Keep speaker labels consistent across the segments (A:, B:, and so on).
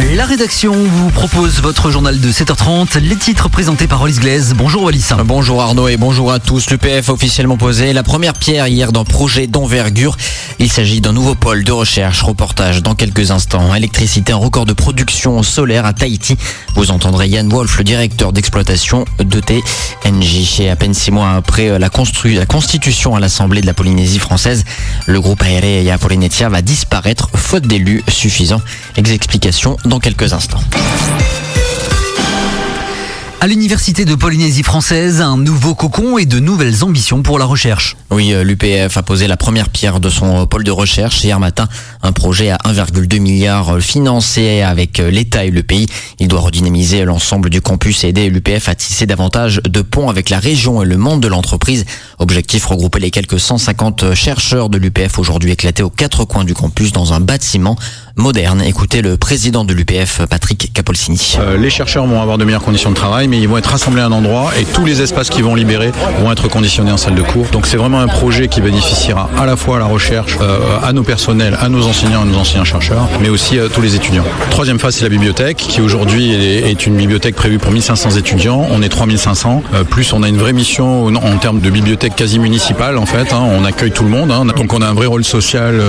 A: La rédaction vous propose votre journal de 7h30, les titres présentés par Wallis Glaise. Bonjour Wallis.
B: Bonjour Arnaud et bonjour à tous. L'UPF officiellement posé la première pierre hier d'un projet d'envergure. Il s'agit d'un nouveau pôle de recherche. Reportage dans quelques instants. Électricité, un record de production solaire à Tahiti. Vous entendrez Yann Wolf, le directeur d'exploitation de TNJ. Et à peine six mois après la, constitution à l'Assemblée de la Polynésie française, le groupe aéré Polynesia va disparaître faute d'élus suffisants. explications dans quelques instants.
A: À l'université de Polynésie française, un nouveau cocon et de nouvelles ambitions pour la recherche.
B: Oui, euh, l'UPF a posé la première pierre de son pôle de recherche hier matin. Un projet à 1,2 milliard financé avec euh, l'État et le pays. Il doit redynamiser l'ensemble du campus et aider l'UPF à tisser davantage de ponts avec la région et le monde de l'entreprise. Objectif regrouper les quelques 150 chercheurs de l'UPF aujourd'hui éclatés aux quatre coins du campus dans un bâtiment moderne. Écoutez le président de l'UPF, Patrick Capolsini.
C: Euh, les chercheurs vont avoir de meilleures conditions de travail, mais ils vont être rassemblés à un endroit et tous les espaces qu'ils vont libérer vont être conditionnés en salle de cours. Donc c'est vraiment un projet qui bénéficiera à la fois à la recherche, euh, à nos personnels, à nos enseignants, à nos enseignants chercheurs, mais aussi à tous les étudiants. Troisième phase, c'est la bibliothèque, qui aujourd'hui est une bibliothèque prévue pour 1500 étudiants. On est 3500. Euh, plus on a une vraie mission en termes de bibliothèque quasi municipale en fait. Hein. on accueille tout le monde. Hein. donc on a un vrai rôle social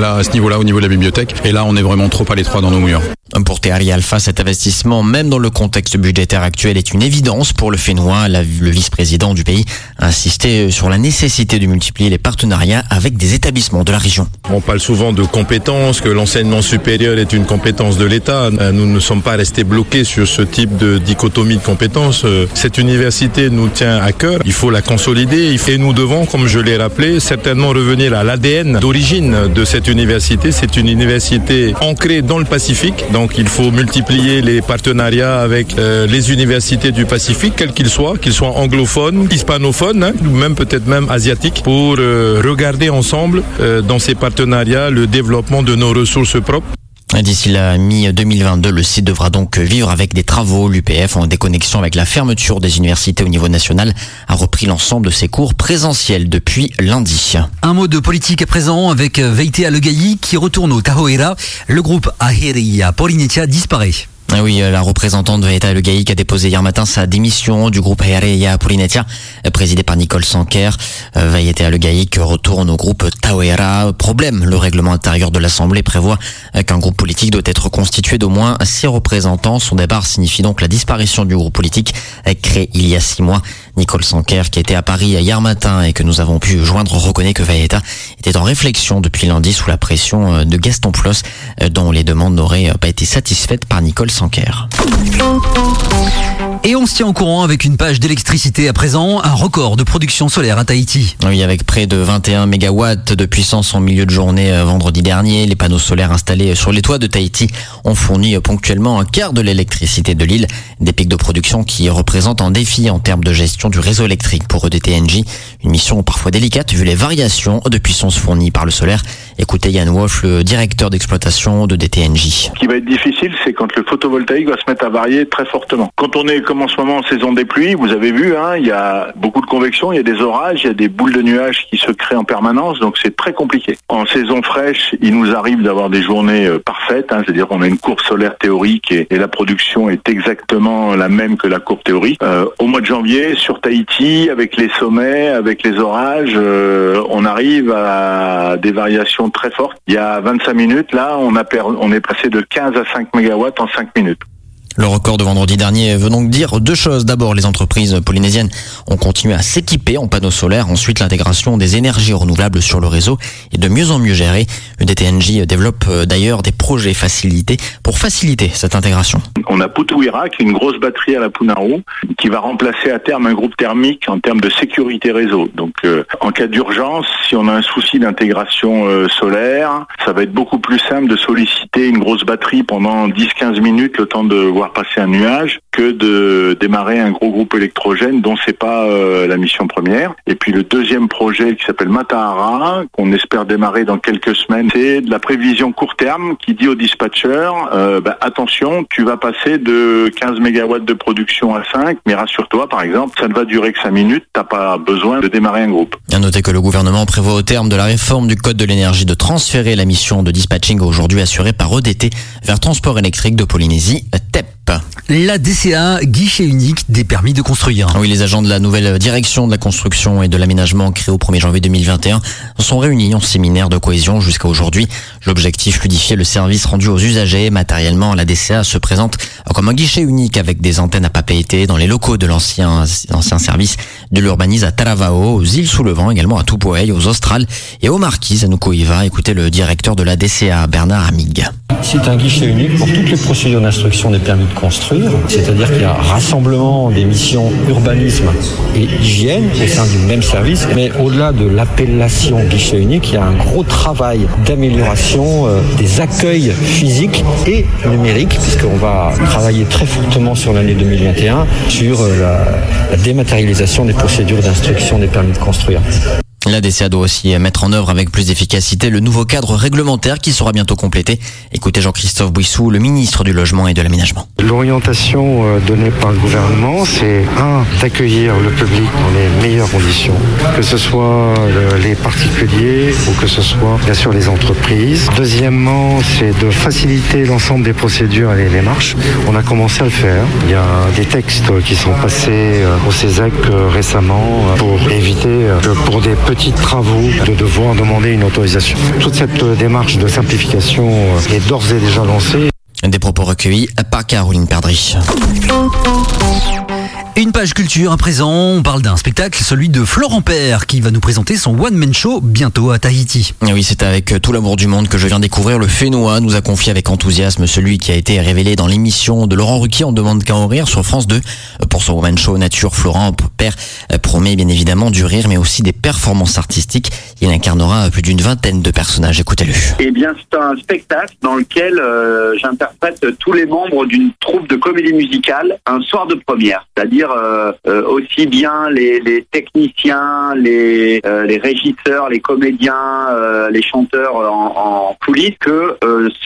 C: là à ce niveau-là, au niveau de la bibliothèque. Et là, on est vraiment trop à l'étroit dans nos murs.
B: Pour Théari Alpha, cet investissement, même dans le contexte budgétaire actuel, est une évidence pour le Fénois. le vice-président du pays a insisté sur la nécessité de multiplier les partenariats avec des établissements de la région.
D: On parle souvent de compétences, que l'enseignement supérieur est une compétence de l'État. Nous ne sommes pas restés bloqués sur ce type de dichotomie de compétences. Cette université nous tient à cœur. Il faut la consolider et nous devons, comme je l'ai rappelé, certainement revenir à l'ADN d'origine de cette université. C'est une université ancrée dans le Pacifique. Donc il faut multiplier les partenariats avec euh, les universités du Pacifique, quels qu'ils soient, qu'ils soient anglophones, hispanophones, hein, ou même peut-être même asiatiques, pour euh, regarder ensemble euh, dans ces partenariats le développement de nos ressources propres.
B: D'ici la mi-2022, le site devra donc vivre avec des travaux. L'UPF, en déconnexion avec la fermeture des universités au niveau national, a repris l'ensemble de ses cours présentiels depuis lundi.
A: Un mot de politique à présent avec Veite Alegaï qui retourne au Tahoeira. Le groupe Aheria Polinetia disparaît.
B: Ah oui, euh, la représentante l'État Le Gaïc a déposé hier matin sa démission du groupe Aerea Polinetia, euh, présidé par Nicole Sanker. Euh, Vaieta Le Gaïc retourne au groupe Tauera. Problème, le règlement intérieur de l'Assemblée prévoit qu'un groupe politique doit être constitué d'au moins six représentants. Son départ signifie donc la disparition du groupe politique créé il y a six mois. Nicole Sanker, qui était à Paris hier matin et que nous avons pu joindre, reconnaît que Vaieta était en réflexion depuis lundi sous la pression de Gaston Plos, dont les demandes n'auraient pas été satisfaites par Nicole
A: Et on se tient au courant avec une page d'électricité à présent, un record de production solaire à Tahiti.
B: Oui, avec près de 21 mégawatts de puissance en milieu de journée euh, vendredi dernier, les panneaux solaires installés sur les toits de Tahiti ont fourni euh, ponctuellement un quart de l'électricité de l'île. Des pics de production qui représentent un défi en termes de gestion du réseau électrique pour EDTNJ. Une mission parfois délicate vu les variations de puissance fournies par le solaire. Écoutez Yann Wolf, le directeur d'exploitation de DTNJ.
E: Ce qui va être difficile, c'est quand le photovoltaïque va se mettre à varier très fortement. Quand on est comme en ce moment en saison des pluies, vous avez vu, hein, il y a beaucoup de convection, il y a des orages, il y a des boules de nuages qui se créent en permanence, donc c'est très compliqué. En saison fraîche, il nous arrive d'avoir des journées euh, parfaites, hein, c'est-à-dire qu'on a une courbe solaire théorique et, la production est exactement la même que la courbe théorique. Euh, au mois de janvier, sur Tahiti, avec les sommets, avec les orages, euh, on arrive à des variations très fortes. Il y a 25 minutes, là, on, a on est passé de 15 à 5 mégawatts en 5 minutes.
B: Le record de vendredi dernier veut donc dire deux choses. D'abord, les entreprises polynésiennes ont continué à s'équiper en panneaux solaires. Ensuite, l'intégration des énergies renouvelables sur le réseau est de mieux en mieux gérée. EDTNJ développe euh, d'ailleurs des projets facilités pour faciliter cette intégration.
E: On a Putuira, qui est une grosse batterie à la Punaru, qui va remplacer à terme un groupe thermique en termes de sécurité réseau. Donc, euh, en cas d'urgence, si on a un souci d'intégration euh, solaire, ça va être beaucoup plus simple de solliciter une grosse batterie pendant 10-15 minutes, le temps de voir passer un nuage que de démarrer un gros groupe électrogène dont c'est pas euh, la mission première. Et puis le deuxième projet qui s'appelle Matahara, qu'on espère démarrer dans quelques semaines, c'est de la prévision court terme qui dit au dispatcher euh, bah, attention, tu vas passer de 15 mégawatts de production à 5, mais rassure-toi par exemple, ça ne va durer que 5 minutes, t'as pas besoin de démarrer un groupe.
B: À noter que le gouvernement prévoit au terme de la réforme du code de l'énergie de transférer la mission de dispatching aujourd'hui assurée par EDT vers Transport électrique de Polynésie, TEP.
A: La DCA, guichet unique des permis de construire.
B: Oui, les agents de la nouvelle direction de la construction et de l'aménagement créée au 1er janvier 2021 sont réunis en séminaire de cohésion jusqu'à aujourd'hui. L'objectif, fluidifier le service rendu aux usagers. Matériellement, la DCA se présente comme un guichet unique avec des antennes à papeete dans les locaux de l'ancien ancien service de l'urbanisme à Taravao, aux îles sous le vent, également à Tupouei, aux Australes et aux Marquises à Nukuiva. Écoutez le directeur de la DCA, Bernard Amig.
F: C'est un guichet unique pour toutes les procédures d'instruction des permis de construire, c'est-à-dire qu'il y a rassemblement des missions urbanisme et hygiène au sein du même service, mais au-delà de l'appellation guichet unique, il y a un gros travail d'amélioration euh, des accueils physiques et numériques, puisqu'on va travailler très fortement sur l'année 2021 sur euh, la, la dématérialisation des procédures d'instruction des permis de construire.
B: La DCA doit aussi mettre en œuvre avec plus d'efficacité le nouveau cadre réglementaire qui sera bientôt complété. Écoutez Jean-Christophe Bouissou, le ministre du Logement et de l'Aménagement.
G: L'orientation euh, donnée par le gouvernement, c'est un, d'accueillir le public dans les meilleures conditions, que ce soit les particuliers ou que ce soit bien sûr les entreprises. Deuxièmement, c'est de faciliter l'ensemble des procédures et les démarches. On a commencé à le faire. Il y a des textes qui sont passés euh, au CESEC euh, récemment pour éviter que pour des petits travaux de devoir demander une autorisation. Toute cette démarche de simplification est d'ores et déjà lancée.
B: Des recueillis par Caroline Perdry.
A: Une page culture à présent, on parle d'un spectacle, celui de Florent Père, qui va nous présenter son one-man show bientôt à Tahiti.
B: Oui, c'est avec tout l'amour du monde que je viens découvrir le Fénois, nous a confié avec enthousiasme celui qui a été révélé dans l'émission de Laurent Ruquier, on demande qu'à en rire sur France 2. Pour son one-man show nature, Florent Père promet bien évidemment du rire, mais aussi des performances artistiques. Il incarnera plus d'une vingtaine de personnages, écoutez-le.
H: Eh bien, c'est un spectacle dans lequel euh, j'interprète tous les membres d'une troupe de comédie musicale un soir de première, c'est-à-dire euh, euh, aussi bien les, techniciens, les, euh, les régisseurs, les comédiens, les chanteurs en, coulisses que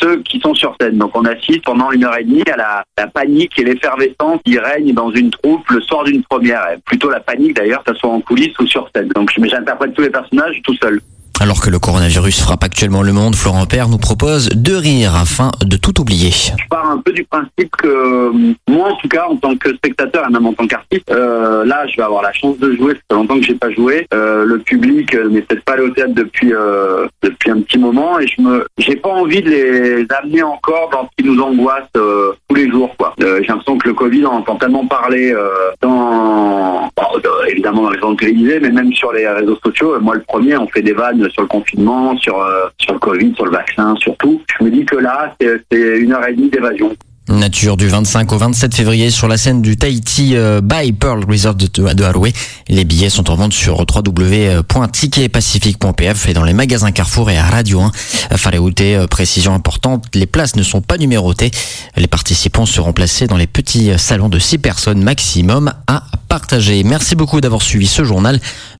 H: ceux qui sont sur scène. Donc on assiste pendant une heure et demie à la, panique et l'effervescence qui règne dans une troupe le soir d'une première. Plutôt la panique d'ailleurs, que ce soit en coulisses ou sur scène. Donc j'interprète tous les personnages tout seul.
B: Alors que le coronavirus frappe actuellement le monde, Florent Père nous propose de rire afin de tout oublier.
H: Je pars un peu du principe que euh, moi, en tout cas, en tant que spectateur et même en tant qu'artiste, euh, là, je vais avoir la chance de jouer. Ça fait longtemps que j'ai pas joué. Euh, le public euh, n'est peut-être pas allé au théâtre depuis euh, depuis un petit moment, et je me, j'ai pas envie de les amener encore dans ce qui nous angoisse tous les jours, quoi. J'ai l'impression que le Covid, on entend tellement parler dans, évidemment dans les ondes télévisées, mais même sur les réseaux sociaux. Moi, le premier, on fait des vannes sur le confinement, sur euh, sur le Covid, sur le vaccin, surtout. Je me dis que là, c'est une heure et demie d'évasion.
B: Nature du 25 au 27 février sur la scène du Tahiti euh, by Pearl Resort de, Haroué. Les billets sont en vente sur www.ticketpacifique.pf et dans les magasins Carrefour et à Radio 1. Fallait outer, euh, précision importante, les places ne sont pas numérotées. Les participants seront placés dans les petits salons de 6 personnes maximum à partager. Merci beaucoup d'avoir suivi ce journal.